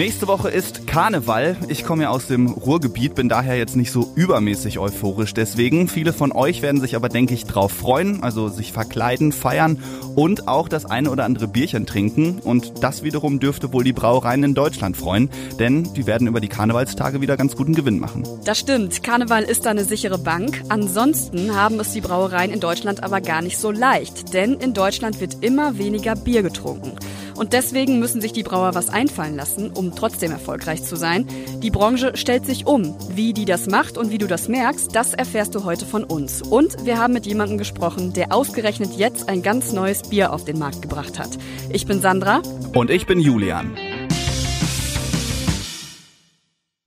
Nächste Woche ist Karneval. Ich komme ja aus dem Ruhrgebiet, bin daher jetzt nicht so übermäßig euphorisch. Deswegen, viele von euch werden sich aber, denke ich, drauf freuen. Also sich verkleiden, feiern und auch das eine oder andere Bierchen trinken. Und das wiederum dürfte wohl die Brauereien in Deutschland freuen, denn die werden über die Karnevalstage wieder ganz guten Gewinn machen. Das stimmt. Karneval ist da eine sichere Bank. Ansonsten haben es die Brauereien in Deutschland aber gar nicht so leicht. Denn in Deutschland wird immer weniger Bier getrunken. Und deswegen müssen sich die Brauer was einfallen lassen, um trotzdem erfolgreich zu sein. Die Branche stellt sich um. Wie die das macht und wie du das merkst, das erfährst du heute von uns. Und wir haben mit jemandem gesprochen, der ausgerechnet jetzt ein ganz neues Bier auf den Markt gebracht hat. Ich bin Sandra. Und ich bin Julian.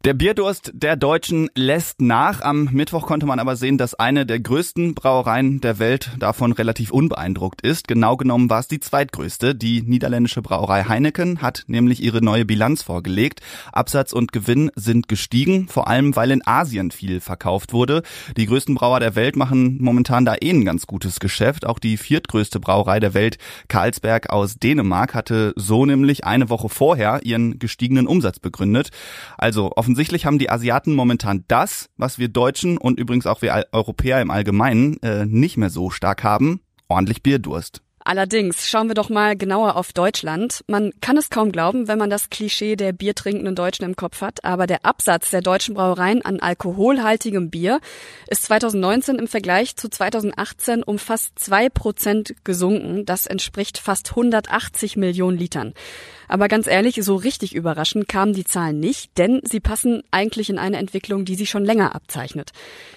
Der Bierdurst der Deutschen lässt nach. Am Mittwoch konnte man aber sehen, dass eine der größten Brauereien der Welt davon relativ unbeeindruckt ist. Genau genommen war es die zweitgrößte. Die niederländische Brauerei Heineken hat nämlich ihre neue Bilanz vorgelegt. Absatz und Gewinn sind gestiegen, vor allem weil in Asien viel verkauft wurde. Die größten Brauer der Welt machen momentan da eh ein ganz gutes Geschäft. Auch die viertgrößte Brauerei der Welt, Carlsberg aus Dänemark, hatte so nämlich eine Woche vorher ihren gestiegenen Umsatz begründet. Also offensichtlich haben die Asiaten momentan das, was wir Deutschen und übrigens auch wir Europäer im Allgemeinen äh, nicht mehr so stark haben, ordentlich Bierdurst. Allerdings schauen wir doch mal genauer auf Deutschland. Man kann es kaum glauben, wenn man das Klischee der biertrinkenden Deutschen im Kopf hat, aber der Absatz der deutschen Brauereien an alkoholhaltigem Bier ist 2019 im Vergleich zu 2018 um fast zwei Prozent gesunken. Das entspricht fast 180 Millionen Litern. Aber ganz ehrlich, so richtig überraschend kamen die Zahlen nicht, denn sie passen eigentlich in eine Entwicklung, die sich schon länger abzeichnet.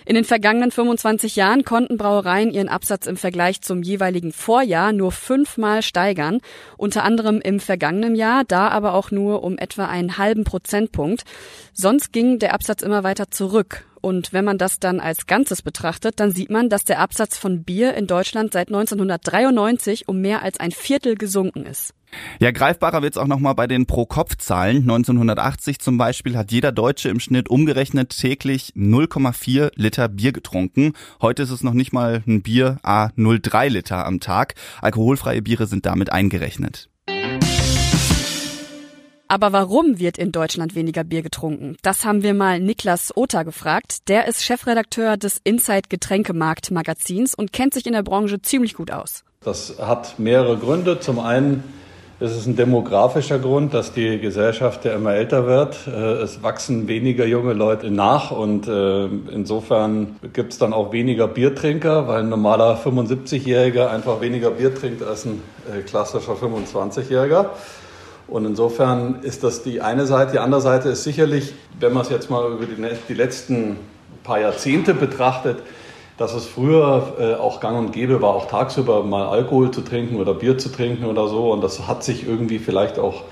In den vergangenen 25 Jahren konnten Brauereien ihren Absatz im Vergleich zum jeweiligen Vorjahr nur fünfmal steigern, unter anderem im vergangenen Jahr, da aber auch nur um etwa einen halben Prozentpunkt. Sonst ging der Absatz immer weiter zurück. Und wenn man das dann als Ganzes betrachtet, dann sieht man, dass der Absatz von Bier in Deutschland seit 1993 um mehr als ein Viertel gesunken ist. Ja, greifbarer wird's auch nochmal bei den Pro-Kopf-Zahlen. 1980 zum Beispiel hat jeder Deutsche im Schnitt umgerechnet täglich 0,4 Liter Bier getrunken. Heute ist es noch nicht mal ein Bier a 0,3 Liter am Tag. Alkoholfreie Biere sind damit eingerechnet. Aber warum wird in Deutschland weniger Bier getrunken? Das haben wir mal Niklas Ota gefragt. Der ist Chefredakteur des Inside Getränkemarkt Magazins und kennt sich in der Branche ziemlich gut aus. Das hat mehrere Gründe. Zum einen es ist ein demografischer Grund, dass die Gesellschaft ja immer älter wird. Äh, es wachsen weniger junge Leute nach und äh, insofern gibt es dann auch weniger Biertrinker, weil ein normaler 75-Jähriger einfach weniger Bier trinkt als ein äh, klassischer 25-Jähriger. Und insofern ist das die eine Seite. Die andere Seite ist sicherlich, wenn man es jetzt mal über die letzten paar Jahrzehnte betrachtet, dass es früher äh, auch gang und gäbe war, auch tagsüber mal Alkohol zu trinken oder Bier zu trinken oder so. Und das hat sich irgendwie vielleicht auch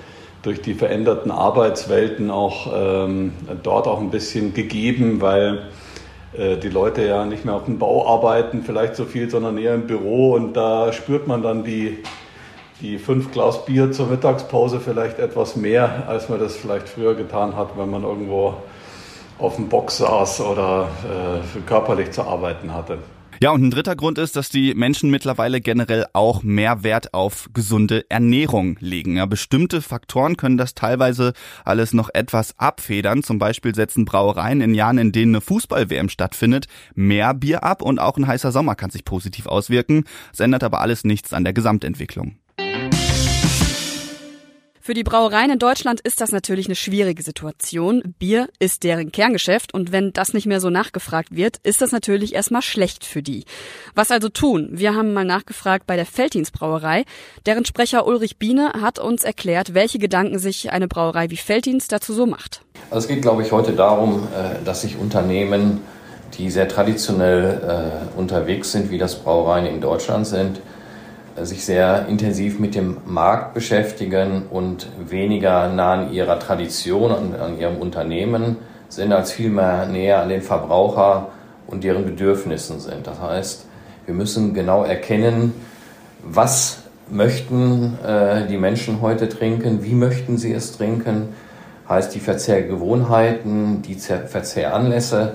durch die veränderten Arbeitswelten auch ähm, dort auch ein bisschen gegeben, weil äh, die Leute ja nicht mehr auf dem Bau arbeiten, vielleicht so viel, sondern eher im Büro. Und da spürt man dann die, die fünf Glas Bier zur Mittagspause vielleicht etwas mehr, als man das vielleicht früher getan hat, wenn man irgendwo auf dem Box saß oder äh, körperlich zu arbeiten hatte. Ja, und ein dritter Grund ist, dass die Menschen mittlerweile generell auch mehr Wert auf gesunde Ernährung legen. Ja, bestimmte Faktoren können das teilweise alles noch etwas abfedern. Zum Beispiel setzen Brauereien in Jahren, in denen eine Fußball-WM stattfindet, mehr Bier ab und auch ein heißer Sommer kann sich positiv auswirken. Es ändert aber alles nichts an der Gesamtentwicklung. Für die Brauereien in Deutschland ist das natürlich eine schwierige Situation. Bier ist deren Kerngeschäft und wenn das nicht mehr so nachgefragt wird, ist das natürlich erstmal schlecht für die. Was also tun? Wir haben mal nachgefragt bei der Feldins Brauerei. Deren Sprecher Ulrich Biene hat uns erklärt, welche Gedanken sich eine Brauerei wie Feldins dazu so macht. Also es geht, glaube ich, heute darum, äh, dass sich Unternehmen, die sehr traditionell äh, unterwegs sind, wie das Brauereien in Deutschland sind, sich sehr intensiv mit dem Markt beschäftigen und weniger nah an ihrer Tradition und an ihrem Unternehmen sind, als vielmehr näher an den Verbraucher und deren Bedürfnissen sind. Das heißt, wir müssen genau erkennen, was möchten äh, die Menschen heute trinken, wie möchten sie es trinken, heißt die Verzehrgewohnheiten, die Verzehranlässe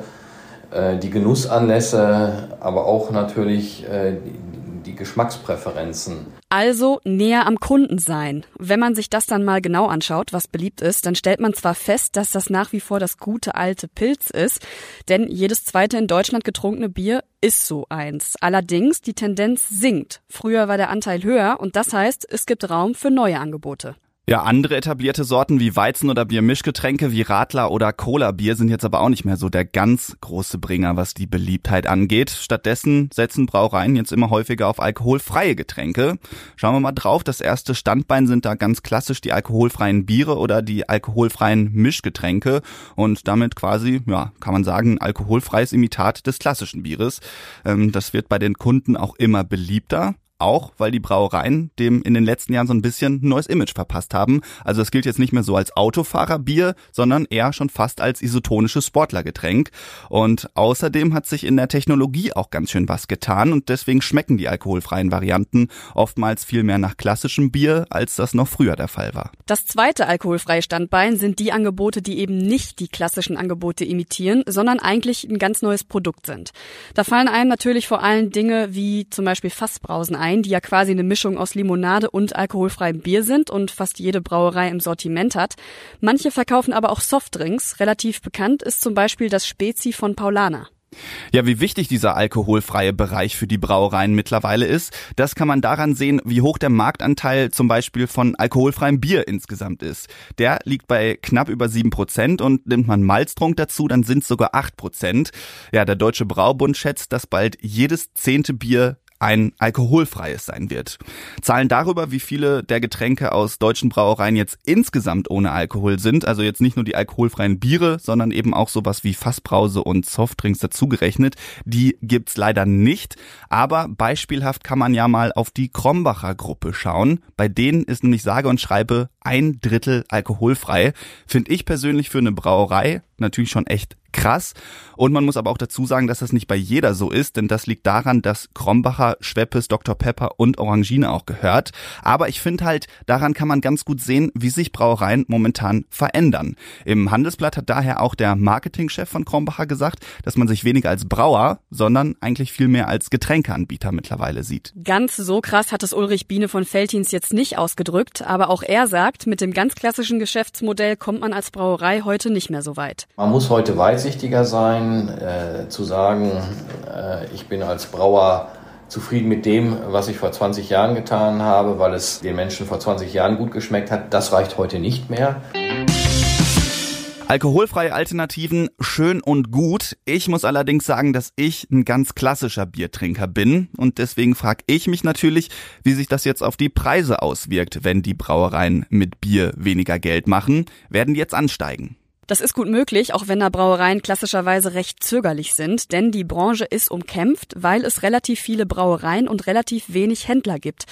äh, die Genussanlässe, aber auch natürlich äh, Geschmackspräferenzen. Also näher am Kunden sein. Wenn man sich das dann mal genau anschaut, was beliebt ist, dann stellt man zwar fest, dass das nach wie vor das gute alte Pilz ist, denn jedes zweite in Deutschland getrunkene Bier ist so eins. Allerdings die Tendenz sinkt. Früher war der Anteil höher und das heißt, es gibt Raum für neue Angebote. Ja, andere etablierte Sorten wie Weizen- oder Biermischgetränke wie Radler oder Cola-Bier sind jetzt aber auch nicht mehr so der ganz große Bringer, was die Beliebtheit angeht. Stattdessen setzen Brauereien jetzt immer häufiger auf alkoholfreie Getränke. Schauen wir mal drauf. Das erste Standbein sind da ganz klassisch die alkoholfreien Biere oder die alkoholfreien Mischgetränke und damit quasi, ja, kann man sagen, alkoholfreies Imitat des klassischen Bieres. Ähm, das wird bei den Kunden auch immer beliebter. Auch weil die Brauereien dem in den letzten Jahren so ein bisschen ein neues Image verpasst haben. Also es gilt jetzt nicht mehr so als Autofahrerbier, sondern eher schon fast als isotonisches Sportlergetränk. Und außerdem hat sich in der Technologie auch ganz schön was getan und deswegen schmecken die alkoholfreien Varianten oftmals viel mehr nach klassischem Bier, als das noch früher der Fall war. Das zweite alkoholfreie Standbein sind die Angebote, die eben nicht die klassischen Angebote imitieren, sondern eigentlich ein ganz neues Produkt sind. Da fallen einem natürlich vor allem Dinge wie zum Beispiel Fassbrausen ein ein, die ja quasi eine Mischung aus Limonade und alkoholfreiem Bier sind und fast jede Brauerei im Sortiment hat. Manche verkaufen aber auch Softdrinks. Relativ bekannt ist zum Beispiel das Spezi von Paulana. Ja, wie wichtig dieser alkoholfreie Bereich für die Brauereien mittlerweile ist, das kann man daran sehen, wie hoch der Marktanteil zum Beispiel von alkoholfreiem Bier insgesamt ist. Der liegt bei knapp über sieben Prozent und nimmt man Malztrunk dazu, dann sind es sogar acht Prozent. Ja, der Deutsche Braubund schätzt, dass bald jedes zehnte Bier ein alkoholfreies sein wird. Zahlen darüber, wie viele der Getränke aus deutschen Brauereien jetzt insgesamt ohne Alkohol sind, also jetzt nicht nur die alkoholfreien Biere, sondern eben auch sowas wie Fassbrause und Softdrinks dazugerechnet, die gibt's leider nicht. Aber beispielhaft kann man ja mal auf die Krombacher Gruppe schauen. Bei denen ist nämlich sage und schreibe ein Drittel alkoholfrei. Finde ich persönlich für eine Brauerei natürlich schon echt krass. Und man muss aber auch dazu sagen, dass das nicht bei jeder so ist, denn das liegt daran, dass Krombacher, Schweppes, Dr. Pepper und Orangine auch gehört. Aber ich finde halt, daran kann man ganz gut sehen, wie sich Brauereien momentan verändern. Im Handelsblatt hat daher auch der Marketingchef von Krombacher gesagt, dass man sich weniger als Brauer, sondern eigentlich viel mehr als Getränkeanbieter mittlerweile sieht. Ganz so krass hat es Ulrich Biene von Feltins jetzt nicht ausgedrückt, aber auch er sagt, mit dem ganz klassischen Geschäftsmodell kommt man als Brauerei heute nicht mehr so weit. Man muss heute weitsichtiger sein, äh, zu sagen, äh, ich bin als Brauer zufrieden mit dem, was ich vor 20 Jahren getan habe, weil es den Menschen vor 20 Jahren gut geschmeckt hat. Das reicht heute nicht mehr. Alkoholfreie Alternativen schön und gut. Ich muss allerdings sagen, dass ich ein ganz klassischer Biertrinker bin und deswegen frage ich mich natürlich, wie sich das jetzt auf die Preise auswirkt, wenn die Brauereien mit Bier weniger Geld machen. Werden die jetzt ansteigen? Das ist gut möglich, auch wenn da Brauereien klassischerweise recht zögerlich sind, denn die Branche ist umkämpft, weil es relativ viele Brauereien und relativ wenig Händler gibt.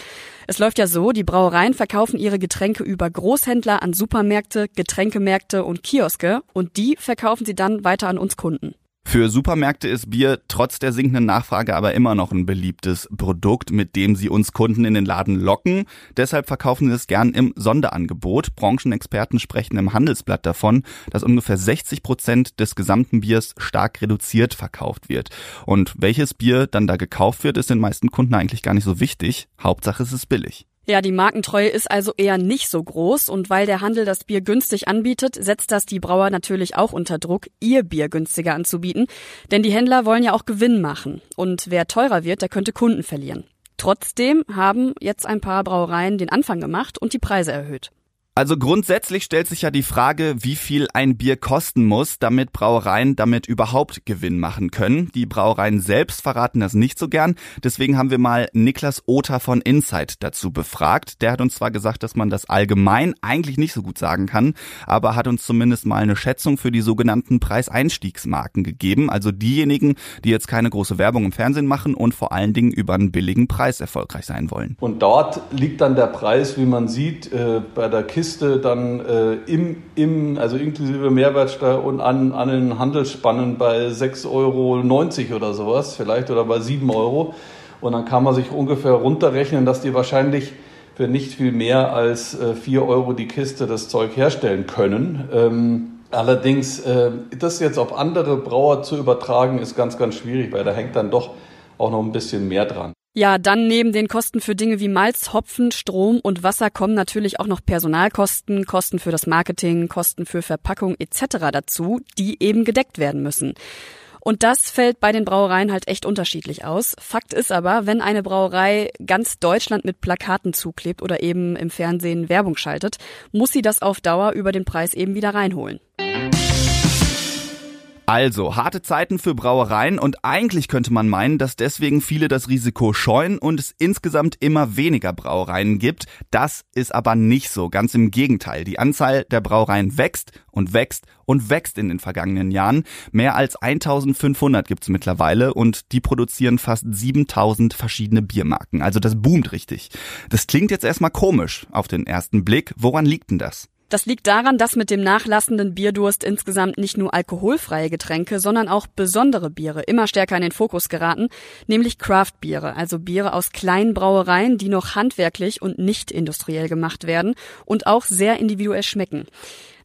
Es läuft ja so, die Brauereien verkaufen ihre Getränke über Großhändler an Supermärkte, Getränkemärkte und Kioske und die verkaufen sie dann weiter an uns Kunden. Für Supermärkte ist Bier trotz der sinkenden Nachfrage aber immer noch ein beliebtes Produkt, mit dem sie uns Kunden in den Laden locken. Deshalb verkaufen sie es gern im Sonderangebot. Branchenexperten sprechen im Handelsblatt davon, dass ungefähr 60 Prozent des gesamten Biers stark reduziert verkauft wird. Und welches Bier dann da gekauft wird, ist den meisten Kunden eigentlich gar nicht so wichtig. Hauptsache es ist billig. Ja, die Markentreue ist also eher nicht so groß und weil der Handel das Bier günstig anbietet, setzt das die Brauer natürlich auch unter Druck, ihr Bier günstiger anzubieten, denn die Händler wollen ja auch Gewinn machen und wer teurer wird, der könnte Kunden verlieren. Trotzdem haben jetzt ein paar Brauereien den Anfang gemacht und die Preise erhöht. Also grundsätzlich stellt sich ja die Frage, wie viel ein Bier kosten muss, damit Brauereien damit überhaupt Gewinn machen können. Die Brauereien selbst verraten das nicht so gern. Deswegen haben wir mal Niklas Oter von Insight dazu befragt. Der hat uns zwar gesagt, dass man das allgemein eigentlich nicht so gut sagen kann, aber hat uns zumindest mal eine Schätzung für die sogenannten Preiseinstiegsmarken gegeben. Also diejenigen, die jetzt keine große Werbung im Fernsehen machen und vor allen Dingen über einen billigen Preis erfolgreich sein wollen. Und dort liegt dann der Preis, wie man sieht, äh, bei der Kiste Kiste dann äh, im, im, also inklusive Mehrwertsteuer und an, an den Handelsspannen bei 6,90 Euro oder sowas, vielleicht oder bei 7 Euro. Und dann kann man sich ungefähr runterrechnen, dass die wahrscheinlich für nicht viel mehr als äh, 4 Euro die Kiste das Zeug herstellen können. Ähm, Allerdings, äh, das jetzt auf andere Brauer zu übertragen, ist ganz, ganz schwierig, weil da hängt dann doch auch noch ein bisschen mehr dran. Ja, dann neben den Kosten für Dinge wie Malz, Hopfen, Strom und Wasser kommen natürlich auch noch Personalkosten, Kosten für das Marketing, Kosten für Verpackung etc. dazu, die eben gedeckt werden müssen. Und das fällt bei den Brauereien halt echt unterschiedlich aus. Fakt ist aber, wenn eine Brauerei ganz Deutschland mit Plakaten zuklebt oder eben im Fernsehen Werbung schaltet, muss sie das auf Dauer über den Preis eben wieder reinholen. Also, harte Zeiten für Brauereien und eigentlich könnte man meinen, dass deswegen viele das Risiko scheuen und es insgesamt immer weniger Brauereien gibt. Das ist aber nicht so, ganz im Gegenteil. Die Anzahl der Brauereien wächst und wächst und wächst in den vergangenen Jahren. Mehr als 1500 gibt's mittlerweile und die produzieren fast 7000 verschiedene Biermarken. Also das boomt richtig. Das klingt jetzt erstmal komisch auf den ersten Blick. Woran liegt denn das? Das liegt daran, dass mit dem nachlassenden Bierdurst insgesamt nicht nur alkoholfreie Getränke, sondern auch besondere Biere immer stärker in den Fokus geraten, nämlich Craft-Biere, also Biere aus kleinen Brauereien, die noch handwerklich und nicht industriell gemacht werden und auch sehr individuell schmecken.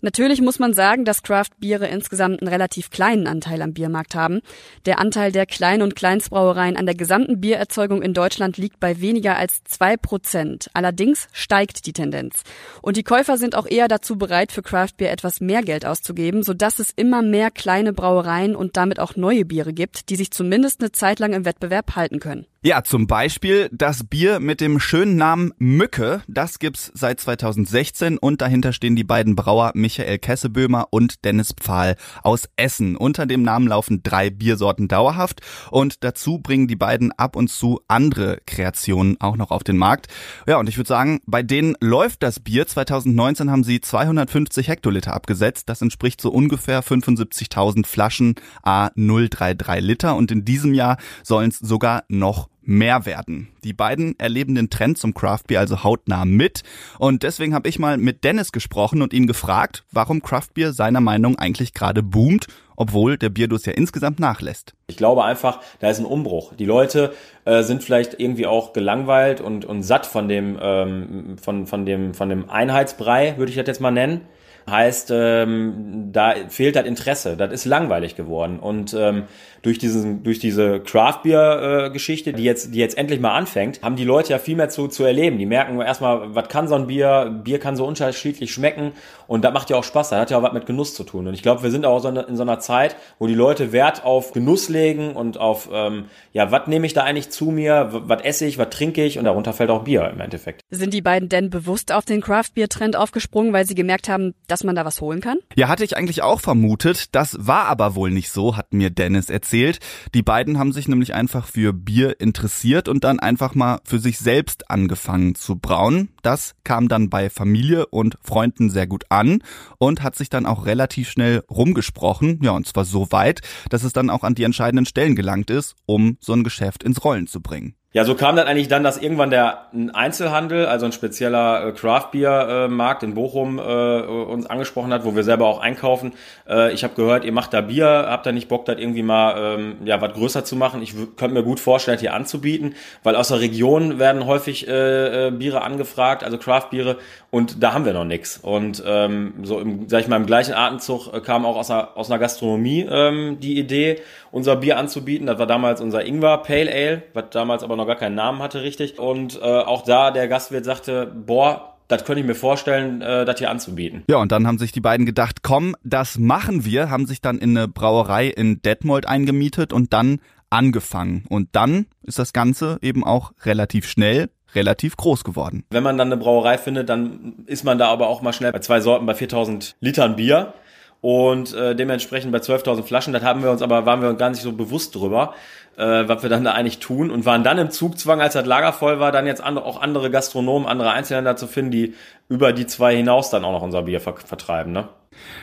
Natürlich muss man sagen, dass Craft-Biere insgesamt einen relativ kleinen Anteil am Biermarkt haben. Der Anteil der Klein- und Kleinstbrauereien an der gesamten Biererzeugung in Deutschland liegt bei weniger als zwei Prozent. Allerdings steigt die Tendenz. Und die Käufer sind auch eher dazu bereit, für Craft-Bier etwas mehr Geld auszugeben, sodass es immer mehr kleine Brauereien und damit auch neue Biere gibt, die sich zumindest eine Zeit lang im Wettbewerb halten können. Ja, zum Beispiel das Bier mit dem schönen Namen Mücke. Das gibt's seit 2016 und dahinter stehen die beiden Brauer Michael Kesseböhmer und Dennis Pfahl aus Essen. Unter dem Namen laufen drei Biersorten dauerhaft und dazu bringen die beiden ab und zu andere Kreationen auch noch auf den Markt. Ja, und ich würde sagen, bei denen läuft das Bier. 2019 haben sie 250 Hektoliter abgesetzt. Das entspricht so ungefähr 75.000 Flaschen A033 Liter und in diesem Jahr sollen es sogar noch mehr werden. Die beiden erleben den Trend zum Craft Beer also hautnah mit und deswegen habe ich mal mit Dennis gesprochen und ihn gefragt, warum Craft Beer seiner Meinung eigentlich gerade boomt, obwohl der Bierdurst ja insgesamt nachlässt. Ich glaube einfach, da ist ein Umbruch. Die Leute äh, sind vielleicht irgendwie auch gelangweilt und, und satt von dem, ähm, von, von, dem, von dem Einheitsbrei, würde ich das jetzt mal nennen. Heißt, ähm, da fehlt das Interesse. Das ist langweilig geworden. Und ähm, durch diesen, durch diese Craft Beer äh, Geschichte, die jetzt, die jetzt endlich mal anfängt, haben die Leute ja viel mehr zu, zu erleben. Die merken erstmal, was kann so ein Bier? Bier kann so unterschiedlich schmecken. Und das macht ja auch Spaß. Das hat ja auch was mit Genuss zu tun. Und ich glaube, wir sind auch so in so einer Zeit, wo die Leute Wert auf Genuss legen und auf, ähm, ja, was nehme ich da eigentlich zu mir? Was esse ich? Was trinke ich? Und darunter fällt auch Bier im Endeffekt. Sind die beiden denn bewusst auf den Craft Beer Trend aufgesprungen, weil sie gemerkt haben, dass man da was holen kann? Ja, hatte ich eigentlich auch vermutet. Das war aber wohl nicht so, hat mir Dennis erzählt. Die beiden haben sich nämlich einfach für Bier interessiert und dann einfach mal für sich selbst angefangen zu brauen. Das kam dann bei Familie und Freunden sehr gut an und hat sich dann auch relativ schnell rumgesprochen. Ja, und zwar so weit, dass es dann auch an die entscheidenden Stellen gelangt ist, um so ein Geschäft ins Rollen zu bringen. Ja, so kam dann eigentlich dann, dass irgendwann der Einzelhandel, also ein spezieller äh, Craft Beer Markt in Bochum äh, uns angesprochen hat, wo wir selber auch einkaufen. Äh, ich habe gehört, ihr macht da Bier, habt da nicht Bock, das irgendwie mal ähm, ja was größer zu machen. Ich könnte mir gut vorstellen, hier anzubieten, weil aus der Region werden häufig äh, äh, Biere angefragt, also Craft Biere, und da haben wir noch nix. Und ähm, so im, sag ich mal, im gleichen Atemzug äh, kam auch aus einer, aus einer Gastronomie ähm, die Idee, unser Bier anzubieten. Das war damals unser Ingwer Pale Ale, was damals aber noch gar keinen Namen hatte, richtig. Und äh, auch da der Gastwirt sagte, boah, das könnte ich mir vorstellen, äh, das hier anzubieten. Ja, und dann haben sich die beiden gedacht, komm, das machen wir, haben sich dann in eine Brauerei in Detmold eingemietet und dann angefangen. Und dann ist das Ganze eben auch relativ schnell relativ groß geworden. Wenn man dann eine Brauerei findet, dann ist man da aber auch mal schnell bei zwei Sorten bei 4000 Litern Bier und äh, dementsprechend bei 12.000 Flaschen. Das haben wir uns aber, waren wir uns gar nicht so bewusst drüber, äh, was wir dann da eigentlich tun und waren dann im Zugzwang, als das Lager voll war, dann jetzt andere, auch andere Gastronomen, andere Einzelhändler zu finden, die über die zwei hinaus dann auch noch unser Bier ver vertreiben. Ne?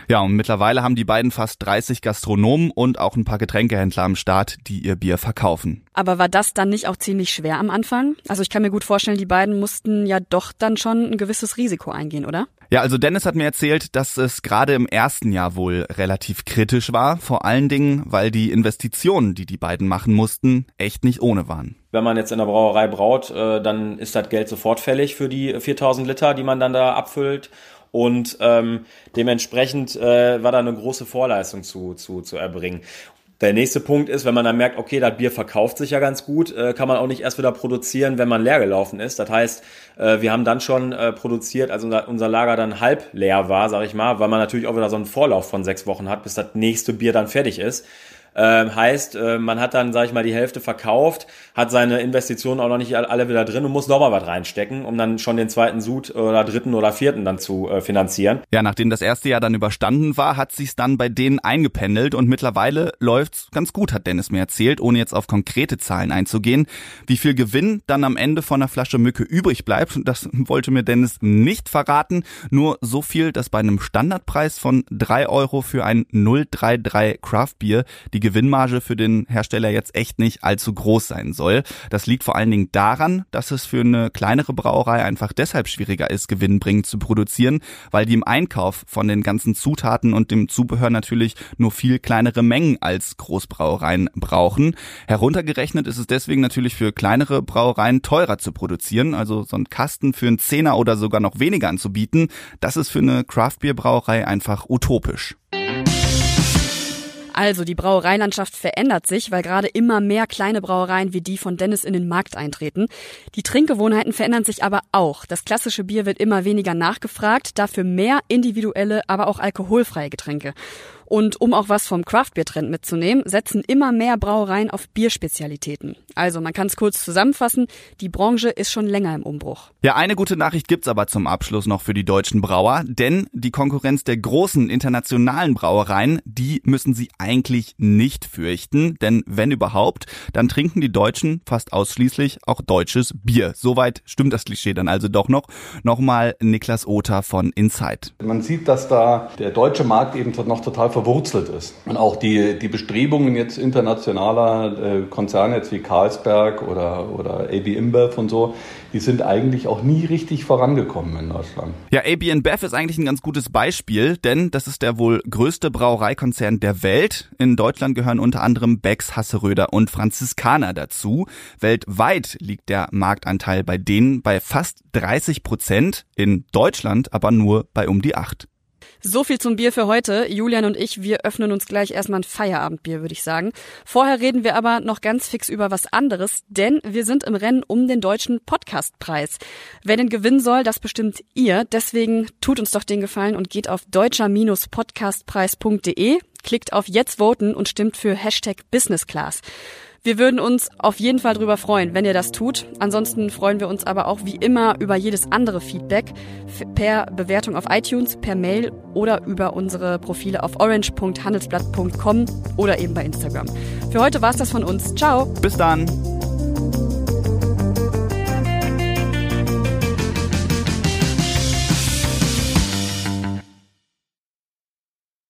Ja, und mittlerweile haben die beiden fast 30 Gastronomen und auch ein paar Getränkehändler am Start, die ihr Bier verkaufen. Aber war das dann nicht auch ziemlich schwer am Anfang? Also ich kann mir gut vorstellen, die beiden mussten ja doch dann schon ein gewisses Risiko eingehen, oder? Ja, also Dennis hat mir erzählt, dass es gerade im ersten Jahr wohl relativ kritisch war, vor allen Dingen, weil die Investitionen, die die beiden machen mussten, echt nicht ohne waren. Wenn man jetzt in der Brauerei braut, äh, dann ist das Geld sofort fällig für die 4000 Liter, die man dann da abfüllt. Und ähm, dementsprechend äh, war da eine große Vorleistung zu, zu, zu erbringen. Der nächste Punkt ist, wenn man dann merkt, okay, das Bier verkauft sich ja ganz gut, äh, kann man auch nicht erst wieder produzieren, wenn man leer gelaufen ist. Das heißt, äh, wir haben dann schon äh, produziert, als unser, unser Lager dann halb leer war, sag ich mal, weil man natürlich auch wieder so einen Vorlauf von sechs Wochen hat, bis das nächste Bier dann fertig ist. Ähm, heißt, äh, man hat dann, sage ich mal, die Hälfte verkauft, hat seine Investitionen auch noch nicht alle wieder drin und muss nochmal was reinstecken, um dann schon den zweiten Sud oder dritten oder vierten dann zu äh, finanzieren. Ja, nachdem das erste Jahr dann überstanden war, hat sich's dann bei denen eingependelt und mittlerweile läuft's ganz gut, hat Dennis mir erzählt, ohne jetzt auf konkrete Zahlen einzugehen. Wie viel Gewinn dann am Ende von der Flasche Mücke übrig bleibt, das wollte mir Dennis nicht verraten. Nur so viel, dass bei einem Standardpreis von drei Euro für ein 033 Craft Beer die Gewinnmarge für den Hersteller jetzt echt nicht allzu groß sein soll. Das liegt vor allen Dingen daran, dass es für eine kleinere Brauerei einfach deshalb schwieriger ist, gewinnbringend zu produzieren, weil die im Einkauf von den ganzen Zutaten und dem Zubehör natürlich nur viel kleinere Mengen als Großbrauereien brauchen. Heruntergerechnet ist es deswegen natürlich für kleinere Brauereien teurer zu produzieren, also so ein Kasten für einen Zehner oder sogar noch weniger anzubieten, das ist für eine Craftbeer-Brauerei einfach utopisch. Also die Brauereilandschaft verändert sich, weil gerade immer mehr kleine Brauereien wie die von Dennis in den Markt eintreten. Die Trinkgewohnheiten verändern sich aber auch. Das klassische Bier wird immer weniger nachgefragt, dafür mehr individuelle, aber auch alkoholfreie Getränke. Und um auch was vom Craftbeer-Trend mitzunehmen, setzen immer mehr Brauereien auf Bierspezialitäten. Also man kann es kurz zusammenfassen, die Branche ist schon länger im Umbruch. Ja, eine gute Nachricht gibt's aber zum Abschluss noch für die deutschen Brauer, denn die Konkurrenz der großen internationalen Brauereien, die müssen sie eigentlich nicht fürchten, denn wenn überhaupt, dann trinken die Deutschen fast ausschließlich auch deutsches Bier. Soweit stimmt das Klischee dann also doch noch. Nochmal Niklas Oter von Inside. Man sieht, dass da der deutsche Markt eben noch total verwurzelt ist. Und auch die, die Bestrebungen jetzt internationaler äh, Konzerne jetzt wie Carlsberg oder, oder AB InBev und so, die sind eigentlich auch nie richtig vorangekommen in Deutschland. Ja, AB InBev ist eigentlich ein ganz gutes Beispiel, denn das ist der wohl größte Brauereikonzern der Welt. In Deutschland gehören unter anderem Becks, Hasseröder und Franziskaner dazu. Weltweit liegt der Marktanteil bei denen bei fast 30 Prozent, in Deutschland aber nur bei um die 8. So viel zum Bier für heute. Julian und ich, wir öffnen uns gleich erstmal ein Feierabendbier, würde ich sagen. Vorher reden wir aber noch ganz fix über was anderes, denn wir sind im Rennen um den deutschen Podcastpreis. Wer den gewinnen soll, das bestimmt ihr. Deswegen tut uns doch den Gefallen und geht auf deutscher-podcastpreis.de, klickt auf Jetzt voten und stimmt für Hashtag Business Class. Wir würden uns auf jeden Fall drüber freuen, wenn ihr das tut. Ansonsten freuen wir uns aber auch wie immer über jedes andere Feedback per Bewertung auf iTunes, per Mail oder über unsere Profile auf orange.handelsblatt.com oder eben bei Instagram. Für heute war's das von uns. Ciao. Bis dann.